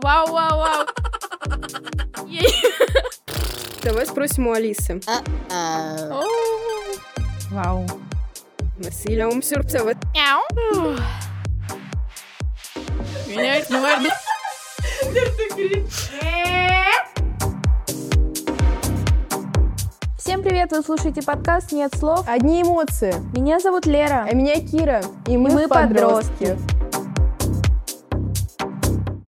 Вау, вау, вау. Давай спросим у Алисы. Вау. Насилием сюрпризов. Меня это наверное... Всем привет, вы слушаете подкаст «Нет слов». Одни эмоции. Меня зовут Лера. А меня Кира. И мы, мы подростки.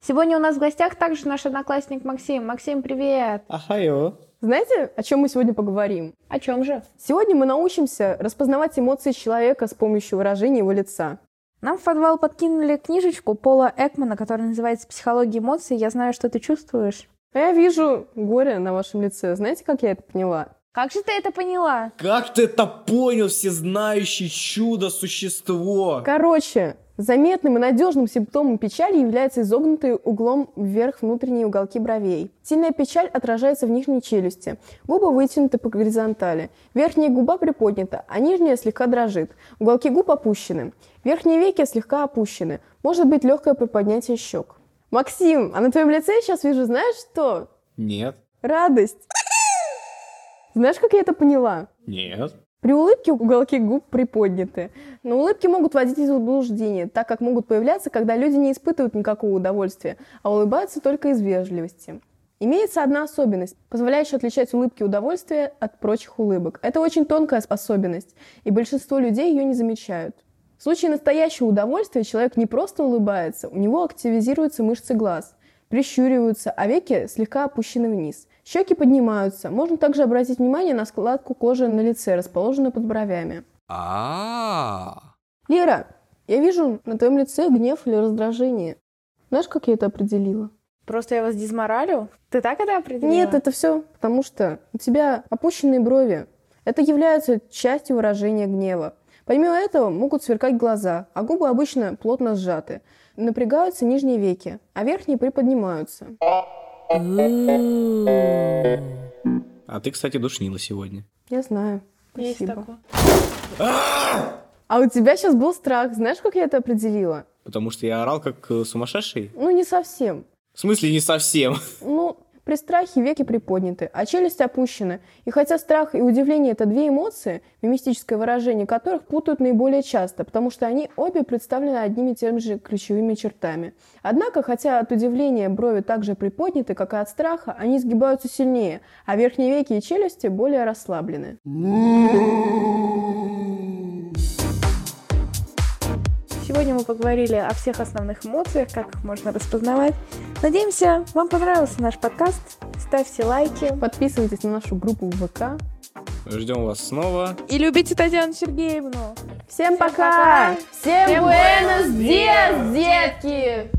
Сегодня у нас в гостях также наш одноклассник Максим. Максим, привет! Ахайо. Знаете, о чем мы сегодня поговорим? О чем же? Сегодня мы научимся распознавать эмоции человека с помощью выражения его лица. Нам в подвал подкинули книжечку Пола Экмана, которая называется «Психология эмоций». Я знаю, что ты чувствуешь. А я вижу горе на вашем лице. Знаете, как я это поняла? Как же ты это поняла? Как ты это понял, всезнающий чудо-существо? Короче, заметным и надежным симптомом печали является изогнутый углом вверх внутренние уголки бровей. Сильная печаль отражается в нижней челюсти. Губы вытянуты по горизонтали. Верхняя губа приподнята, а нижняя слегка дрожит. Уголки губ опущены. Верхние веки слегка опущены. Может быть легкое приподнятие щек. Максим, а на твоем лице я сейчас вижу, знаешь что? Нет. Радость. Знаешь, как я это поняла? Нет. При улыбке уголки губ приподняты. Но улыбки могут вводить в заблуждение, так как могут появляться, когда люди не испытывают никакого удовольствия, а улыбаются только из вежливости. Имеется одна особенность, позволяющая отличать улыбки удовольствия от прочих улыбок. Это очень тонкая особенность, и большинство людей ее не замечают. В случае настоящего удовольствия человек не просто улыбается, у него активизируются мышцы глаз, прищуриваются, а веки слегка опущены вниз. Щеки поднимаются. Можно также обратить внимание на складку кожи на лице, расположенную под бровями. А. Лера, я вижу на твоем лице гнев или раздражение. Знаешь, как я это определила? Просто я вас дизморалю? Ты так это определила? Нет, это все потому, что у тебя опущенные брови. Это является частью выражения гнева. Помимо этого могут сверкать глаза, а губы обычно плотно сжаты. Напрягаются нижние веки, а верхние приподнимаются. А ты, кстати, душнила сегодня. Я знаю. Есть Спасибо. такое. А у тебя сейчас был страх. Знаешь, как я это определила? Потому что я орал как э, сумасшедший? Ну, не совсем. В смысле, не совсем. Ну, при страхе веки приподняты, а челюсть опущена. И хотя страх и удивление – это две эмоции, мимистическое выражение которых путают наиболее часто, потому что они обе представлены одними и теми же ключевыми чертами. Однако, хотя от удивления брови также приподняты, как и от страха, они сгибаются сильнее, а верхние веки и челюсти более расслаблены. поговорили о всех основных эмоциях, как их можно распознавать. Надеемся, вам понравился наш подкаст. Ставьте лайки. Подписывайтесь на нашу группу в ВК. Ждем вас снова. И любите Татьяну Сергеевну. Всем, Всем пока. пока. Всем, Всем буэнос диас, детки.